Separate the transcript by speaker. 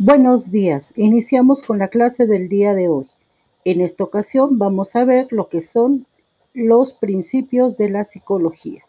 Speaker 1: Buenos días, iniciamos con la clase del día de hoy. En esta ocasión vamos a ver lo que son los principios de la psicología.